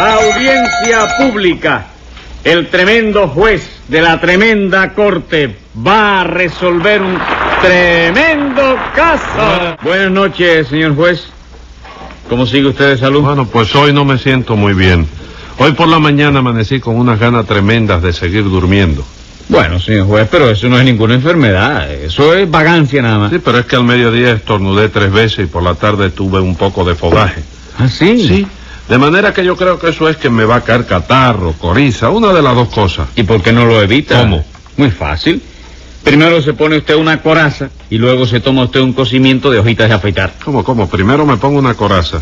Audiencia pública. El tremendo juez de la tremenda corte va a resolver un tremendo caso. Buenas noches, señor juez. ¿Cómo sigue usted de salud? Bueno, pues hoy no me siento muy bien. Hoy por la mañana amanecí con unas ganas tremendas de seguir durmiendo. Bueno, señor juez, pero eso no es ninguna enfermedad. Eso es vagancia nada más. Sí, pero es que al mediodía estornudé tres veces y por la tarde tuve un poco de fogaje. ¿Ah, sí? Sí. De manera que yo creo que eso es que me va a caer catarro, coriza, una de las dos cosas. ¿Y por qué no lo evita? ¿Cómo? Muy fácil. Primero se pone usted una coraza y luego se toma usted un cocimiento de hojitas de afeitar. ¿Cómo, cómo? Primero me pongo una coraza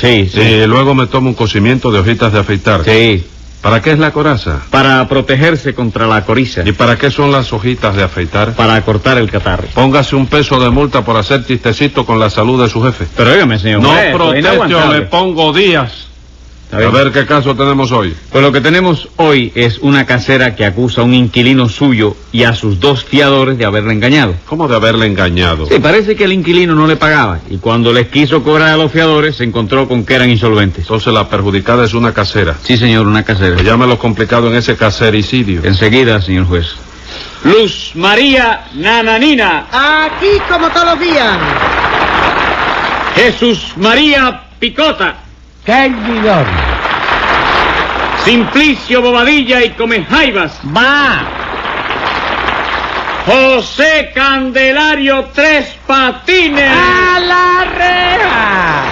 Sí, y luego me tomo un cocimiento de hojitas de afeitar. Sí. ¿Para qué es la coraza? Para protegerse contra la coriza. ¿Y para qué son las hojitas de afeitar? Para cortar el catarro. Póngase un peso de multa por hacer chistecito con la salud de su jefe. Pero óigame, señor No protesto, le pongo días. A ver qué caso tenemos hoy. Pues lo que tenemos hoy es una casera que acusa a un inquilino suyo y a sus dos fiadores de haberle engañado. ¿Cómo de haberle engañado? Sí, parece que el inquilino no le pagaba y cuando les quiso cobrar a los fiadores se encontró con que eran insolventes. Entonces la perjudicada es una casera. Sí, señor, una casera. Lo complicado en ese casericidio. Enseguida, señor juez. Luz María Nananina. Aquí como todos los días. Jesús María Picota. Servidor. Simplicio Bobadilla y Comejaivas. Va. José Candelario Tres Patines. A la reja.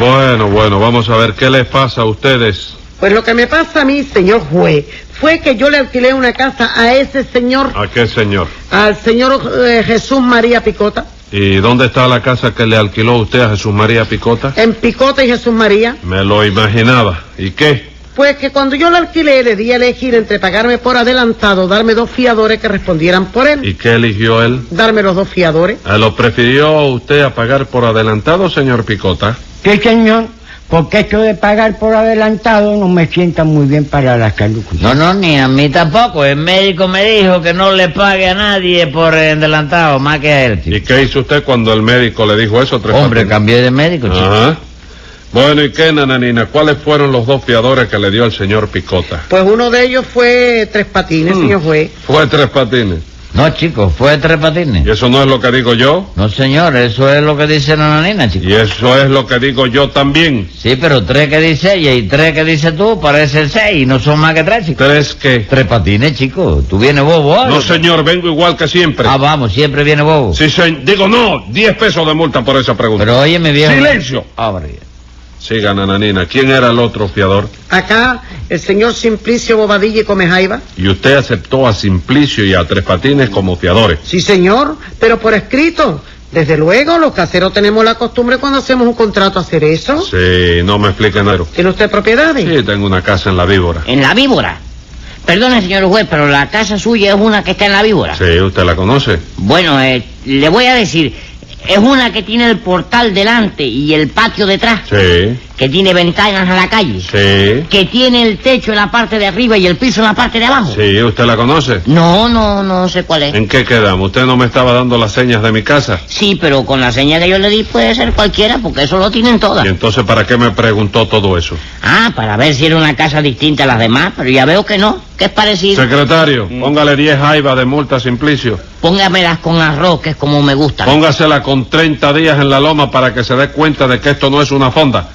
Bueno, bueno, vamos a ver qué les pasa a ustedes. Pues lo que me pasa a mí, señor juez, fue que yo le alquilé una casa a ese señor, ¿A qué señor? al señor eh, Jesús María Picota, ¿Y dónde está la casa que le alquiló usted a Jesús María Picota? en Picota y Jesús María. Me lo imaginaba. ¿Y qué? Pues que cuando yo le alquilé le di a elegir entre pagarme por adelantado, darme dos fiadores que respondieran por él, ¿Y qué eligió él? darme los dos fiadores. ¿Eh, ¿Lo prefirió usted a pagar por adelantado, señor Picota? Sí, señor, porque esto de pagar por adelantado no me sienta muy bien para la salud. No, no, ni a mí tampoco. El médico me dijo que no le pague a nadie por adelantado, más que a él. chico. ¿Y qué hizo usted cuando el médico le dijo eso? Tres Hombre, cambié de médico, chico. Ajá. Bueno, ¿y qué, nananina? ¿Cuáles fueron los dos fiadores que le dio el señor Picota? Pues uno de ellos fue Tres Patines, Mm. señor juez. Fue tres patines. No, chico, fue tres patines. ¿Y eso no es lo que digo yo? No, señor, eso es lo que dice la nanina, chico. Y eso es lo que digo yo también. Sí, pero tres que dice ella y tres que dice tú parecen seis y no son más que tres, chico. ¿Tres qué? Tres patines, chico. ¿Tú vienes bobo ahora? No, señor, vengo igual que siempre. Ah, vamos, siempre viene bobo. Sí, se- digo no, diez pesos de multa por esa pregunta. Pero oye, mi viejo... ¡Silencio! Abre. Siga, nananina. ¿Quién era el otro fiador? Acá, el señor Simplicio Bobadilla y Comejaiba. Y usted aceptó a Simplicio y a Tres Patines como fiadores. Sí, señor, pero por escrito. Desde luego, los caseros tenemos la costumbre cuando hacemos un contrato hacer eso. Sí, no me explique nada. ¿Tiene usted propiedades? Sí, tengo una casa en la víbora. En la víbora. Perdone, señor juez, pero la casa suya es una que está en la víbora. Sí, ¿usted la conoce? Bueno, eh, le voy a decir, es una que tiene el portal delante y el patio detrás, Sí, que tiene ventanas a la calle, sí. que tiene el techo en la parte de arriba y el piso en la parte de abajo. Sí, ¿usted la conoce? No, no, no sé cuál es. ¿En qué quedamos? ¿Usted no me estaba dando las señas de mi casa? Sí, pero con la señal que yo le di puede ser cualquiera, porque eso lo tienen todas. ¿Y entonces para qué me preguntó todo eso? Ah, para ver si era una casa distinta a las demás, pero ya veo que no, que es parecido. Secretario, póngale 10 jaivas de multa a Simplicio. Póngamelas con arroz, que es como me gusta. Póngasela con 30 días en la loma para que se dé cuenta de que esto no es una fonda.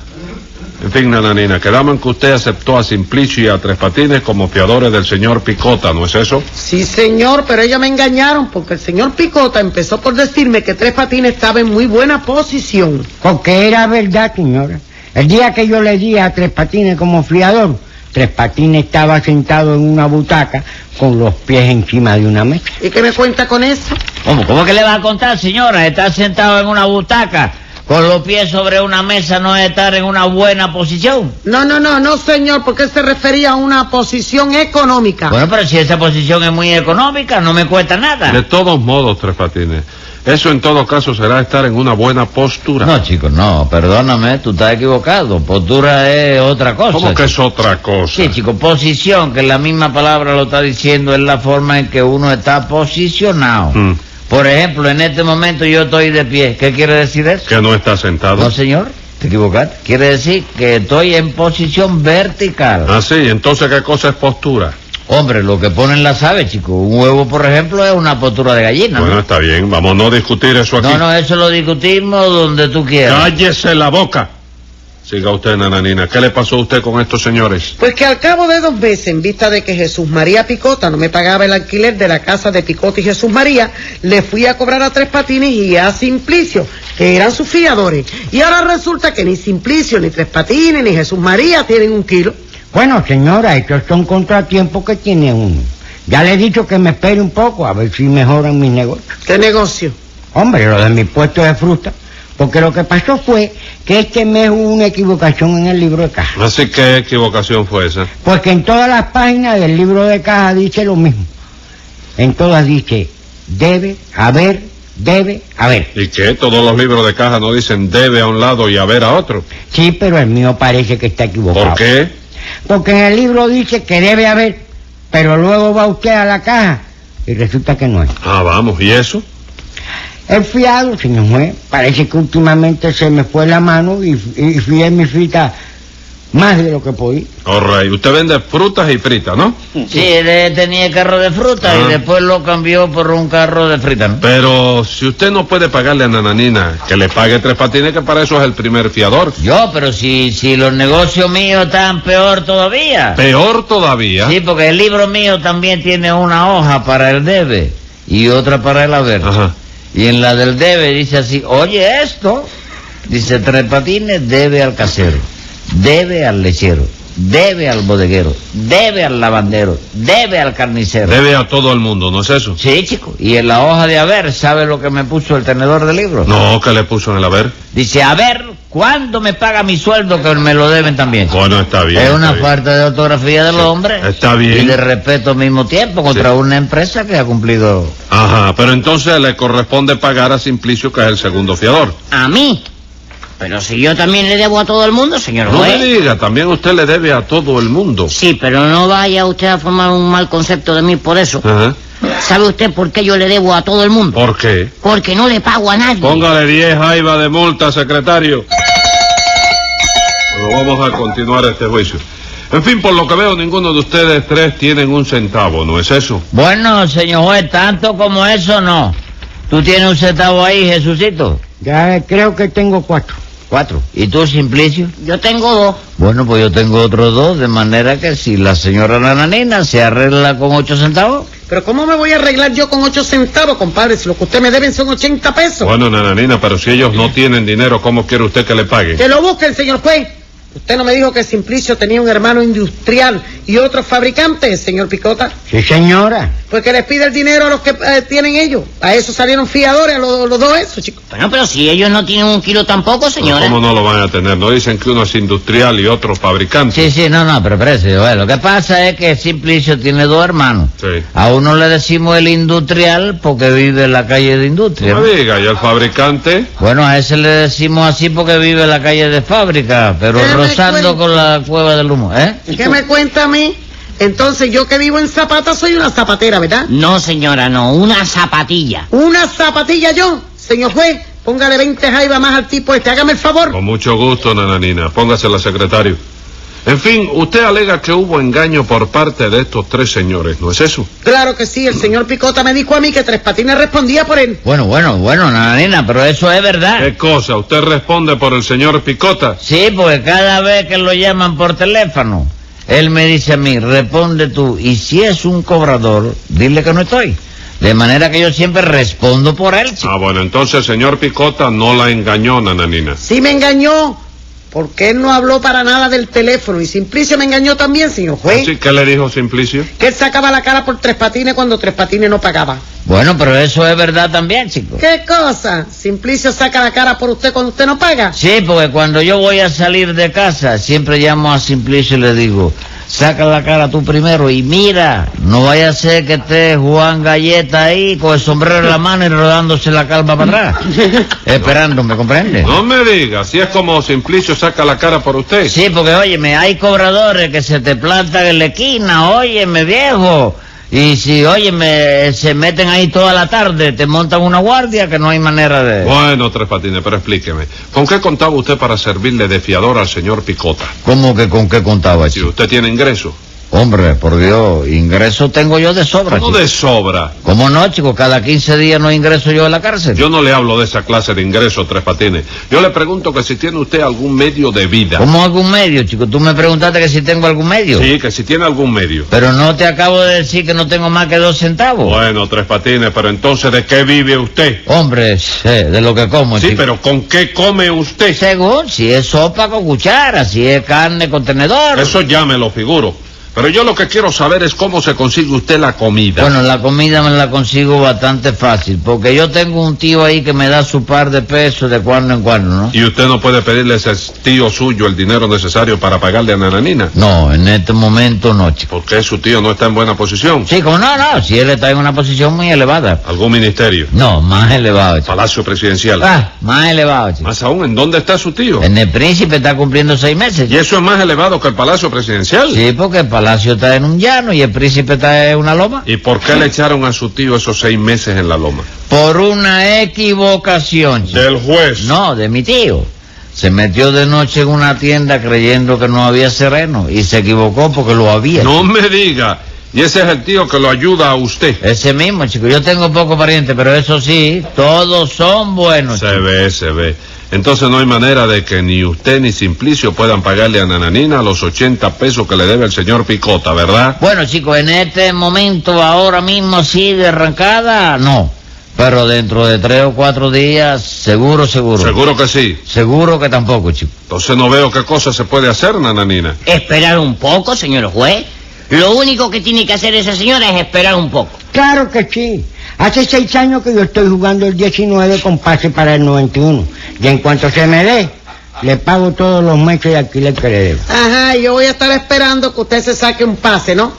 En fin, nananina, quedamos en que usted aceptó a Simplicio y a Tres Patines como fiadores del señor Picota, ¿no es eso? Sí, señor, pero ellos me engañaron porque el señor Picota empezó por decirme que Tres Patines estaba en muy buena posición. Porque era verdad, señora. El día que yo le di a Tres Patines como fiador, Tres Patines estaba sentado en una butaca con los pies encima de una mesa. ¿Y qué me cuenta con eso? ¿Cómo, ¿Cómo que le va a contar, señora? Estar sentado en una butaca con los pies sobre una mesa no es estar en una buena posición. No, no, no, no, señor, porque se refería a una posición económica. Bueno, pero si esa posición es muy económica, no me cuesta nada. De todos modos, Tres Patines, eso en todo caso será estar en una buena postura. No, chicos, no, perdóname, tú estás equivocado. Postura es otra cosa. ¿Cómo que chico. es otra cosa? Sí, chico, posición, que la misma palabra lo está diciendo, es la forma en que uno está posicionado. Mm, Por ejemplo, en este momento yo estoy de pie. ¿Qué quiere decir eso? que no está sentado. No, señor. Te equivocaste. Quiere decir que estoy en posición vertical. Ah, sí, entonces ¿qué cosa es postura? Hombre, lo que ponen las aves, chico. Un huevo, por ejemplo, es una postura de gallina. Bueno, ¿no? está bien, vamos a no discutir eso aquí. no, no, eso lo discutimos donde tú quieras. Cállese la boca. Siga usted, nananina. ¿Qué le pasó a usted con estos señores? Pues que al cabo de dos meses, en vista de que Jesús María Picota no me pagaba el alquiler de la casa de Picota y Jesús María, le fui a cobrar a Tres Patines y a Simplicio, que eran sus fiadores. Y ahora resulta que ni Simplicio, ni Tres Patines, ni Jesús María tienen un kilo. Bueno, señora, estos son contratiempos que tiene uno. Ya le he dicho que me espere un poco a ver si mejoran mis negocios. ¿Qué negocio? Hombre, lo de mi puesto de fruta. Porque lo que pasó fue que este mes hubo una equivocación en el libro de caja. Así que ¿qué equivocación fue esa. Porque en todas las páginas del libro de caja dice lo mismo. En todas dice, debe haber, debe haber. ¿Y qué? Todos los libros de caja no dicen debe a un lado y haber a otro. Sí, pero el mío parece que está equivocado. ¿Por qué? Porque en el libro dice que debe haber, pero luego va usted a la caja y resulta que no es. Ah, vamos, ¿y eso? El fiado, señor juez, parece que últimamente se me fue la mano y, y fui en mi frita más de lo que podía. Rey, usted vende frutas y fritas, ¿no? Sí, él tenía carro de fruta Ah. y después lo cambió por un carro de frita, ¿no? Pero si usted no puede pagarle a Nananina, que le pague tres patines, que para eso es el primer fiador. Yo, pero si, si los negocios míos están peor todavía. Peor todavía. Sí, porque el libro mío también tiene una hoja para el debe y otra para el haber. Ajá. Y en la del debe dice así, oye esto, dice Tres Patines debe al casero, debe al lechero, debe al bodeguero, debe al lavandero, debe al carnicero. Debe a todo el mundo, ¿no es eso? Sí, chico. Y en la hoja de haber, ¿sabe lo que me puso el tenedor del libro? No, que le puso en el haber. Dice, a ver, ¿cuándo me paga mi sueldo que me lo deben también? Bueno, está bien. es una falta de ortografía del Sí, hombre. está bien. Y de respeto al mismo tiempo contra Sí. una empresa que ha cumplido... Ajá, pero entonces le corresponde pagar a Simplicio, que es el segundo fiador. A mí. Pero si yo también le debo a todo el mundo, señor No me diga, también usted le debe a todo el mundo. Sí, pero no vaya usted a formar un mal concepto de mí por eso. Ajá. ¿Sabe usted por qué yo le debo a todo el mundo? ¿Por qué? Porque no le pago a nadie. Póngale 10 jaivas de multa, secretario. Bueno, vamos a continuar este juicio. En fin, por lo que veo, ninguno de ustedes tres tienen un centavo, ¿no es eso? Bueno, señor juez, tanto como eso no. ¿Tú tienes un centavo ahí, Jesucito? Ya creo que tengo cuatro. Cuatro. ¿Y tú, Simplicio? Yo tengo dos. Bueno, pues yo tengo otros dos, de manera que si la señora Nananina se arregla con ocho centavos... Pero ¿cómo me voy a arreglar yo con ocho centavos, compadre, si lo que usted me deben son 80 pesos? Bueno, nananina, pero si ellos no tienen dinero, ¿cómo quiere usted que le paguen? Que lo busque el señor juez. Usted no me dijo que Simplicio tenía un hermano industrial y otro fabricante, señor Picota. Sí, señora. Pues que les pide el dinero a los que eh, tienen ellos. A eso salieron fiadores, a los, los dos esos, chicos. Bueno, pero si ellos no tienen un kilo tampoco, señora. ¿Cómo no lo van a tener? ¿No dicen que uno es industrial y otro fabricante? Sí, sí, no, no, pero espérese, joder, lo que pasa es que Simplicio tiene dos hermanos. Sí. A uno le decimos el industrial porque vive en la calle de industria. No ¿no? me diga, ¿y el fabricante? Bueno, a ese le decimos así porque vive en la calle de fábrica, pero ¿Qué me rozando con la cueva del humo, ¿eh? ¿Qué me cuenta a mí? Entonces yo que vivo en Zapata soy una zapatera, ¿verdad? No, señora, no. Una zapatilla. Una zapatilla yo, señor juez. Póngale 20 jaivas más al tipo este. Hágame el favor. Con mucho gusto, nananina. Póngasela, secretario. En fin, usted alega que hubo engaño por parte de estos tres señores, ¿no es eso? Claro que sí. El señor Picota me dijo a mí que Tres Patines respondía por él. Bueno, bueno, bueno, nananina, pero eso es verdad. ¿Qué cosa? ¿Usted responde por el señor Picota? Sí, porque cada vez que lo llaman por teléfono, él me dice a mí, responde tú, y si es un cobrador, dile que no estoy. De manera que yo siempre respondo por él. chico. Ah, bueno, entonces el señor Picota no la engañó, nananina. Sí me engañó. Porque él no habló para nada del teléfono. Y Simplicio me engañó también, señor juez. ¿Así que le dijo Simplicio? Que él sacaba la cara por Tres Patines cuando Tres Patines no pagaba. Bueno, pero eso es verdad también, chico. ¿Qué cosa? Simplicio saca la cara por usted cuando usted no paga. Sí, porque cuando yo voy a salir de casa, siempre llamo a Simplicio y le digo, saca la cara tú primero y mira, no vaya a ser que esté Juan Galleta ahí con el sombrero en la mano y rodándose la calva para atrás, esperando, ¿me comprende? No me diga, si es como Simplicio saca la cara por usted. Sí, porque óyeme, hay cobradores que se te plantan en la esquina, óyeme viejo, Y si, oye, me, se meten ahí toda la tarde, te montan una guardia que no hay manera de... Bueno, Tres Patines, pero explíqueme. ¿Con qué contaba usted para servirle de fiador al señor Picota? ¿Cómo que con qué contaba, Si usted tiene ingreso. Hombre, por Dios, ingreso tengo yo de sobra, ¿Cómo chico. de sobra? ¿Cómo no, chico? Cada 15 días no ingreso yo a la cárcel. Yo no le hablo de esa clase de ingreso, Tres Patines. Yo le pregunto que si tiene usted algún medio de vida. ¿Cómo algún medio, chico? Tú me preguntaste que si tengo algún medio. Sí, que si tiene algún medio. Pero no te acabo de decir que no tengo más que dos centavos. Bueno, Tres Patines, pero entonces, ¿de qué vive usted? Hombre, sé, de lo que como, Sí, chico. pero ¿con qué come usted? Según, si es sopa con cuchara, si es carne con tenedor. Eso ya me lo figuro. Pero yo lo que quiero saber es cómo se consigue usted la comida. Bueno, la comida me la consigo bastante fácil, porque yo tengo un tío ahí que me da su par de pesos de cuando en cuando, ¿no? ¿Y usted no puede pedirle a ese tío suyo el dinero necesario para pagarle a Nananina? No, en este momento no, chico. Porque su tío no está en buena posición. Sí, como no, no, si él está en una posición muy elevada. ¿Algún ministerio? No, más elevado, chico. Palacio presidencial. Ah, más elevado, chico. Más aún, ¿en dónde está su tío? En el príncipe está cumpliendo seis meses. ¿Y eso es más elevado que el Palacio presidencial? Sí, porque el palacio está en un llano y el príncipe está en una loma. ¿Y por qué le echaron a su tío esos seis meses en la loma? Por una equivocación. chico. Del juez. No, de mi tío. Se metió de noche en una tienda creyendo que no había sereno y se equivocó porque lo había. No me diga. Y ese es el tío que lo ayuda a usted. Ese mismo, chico. Yo tengo pocos parientes, pero eso sí, todos son buenos. Se chico. ve, se ve. Entonces no hay manera de que ni usted ni Simplicio puedan pagarle a Nananina los 80 pesos que le debe el señor Picota, ¿verdad? Bueno, chicos, en este momento, ahora mismo, sí, de arrancada, no. Pero dentro de tres o cuatro días, seguro, seguro. Seguro que sí. Seguro que tampoco, chico. Entonces no veo qué cosa se puede hacer, Nananina. Esperar un poco, señor juez. Lo único que tiene que hacer esa señora es esperar un poco. Claro que sí. Hace seis años que yo estoy jugando el 19 con pase para el 91. Y en cuanto se me dé, le pago todos los meses de alquiler que le debo. Ajá, y yo voy a estar esperando que usted se saque un pase, ¿no?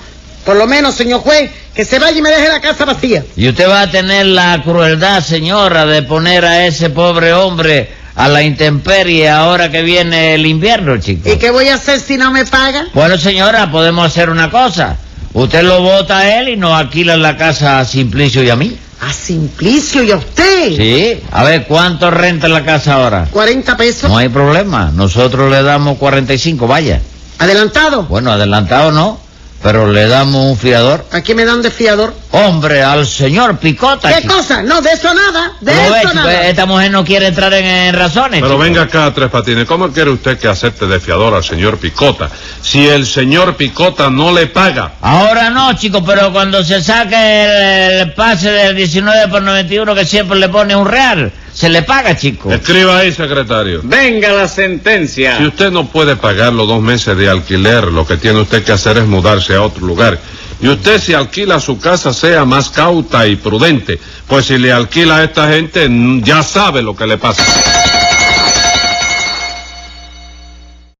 Por lo menos, señor juez, que se vaya y me deje la casa vacía. Y usted va a tener la crueldad, señora, de poner a ese pobre hombre a la intemperie ahora que viene el invierno, chico. ¿Y qué voy a hacer si no me paga? Bueno, señora, podemos hacer una cosa. Usted lo vota a él y nos alquila la casa a Simplicio y a mí. A Simplicio y a usted. Sí. A ver, ¿cuánto renta la casa ahora? 40 pesos. No hay problema. Nosotros le damos 45, vaya. Adelantado. Bueno, adelantado no, pero le damos un fiador. Aquí me dan de fiador. Hombre, al señor Picota. ¿Qué chico. cosa? No, de eso nada. De ¿Lo ve, eso chico? nada. Esta mujer no quiere entrar en, en razones. Pero chico. venga acá, Tres Patines, ¿cómo quiere usted que acepte de fiador al señor Picota? Si el señor Picota no le paga. Ahora no, chico, pero cuando se saque el, el pase del 19 por 91 que siempre le pone un real, se le paga, chico. Escriba ahí, secretario. Venga la sentencia. Si usted no puede pagar los dos meses de alquiler, lo que tiene usted que hacer es mudarse a otro lugar. Y usted si alquila su casa sea más cauta y prudente, pues si le alquila a esta gente ya sabe lo que le pasa.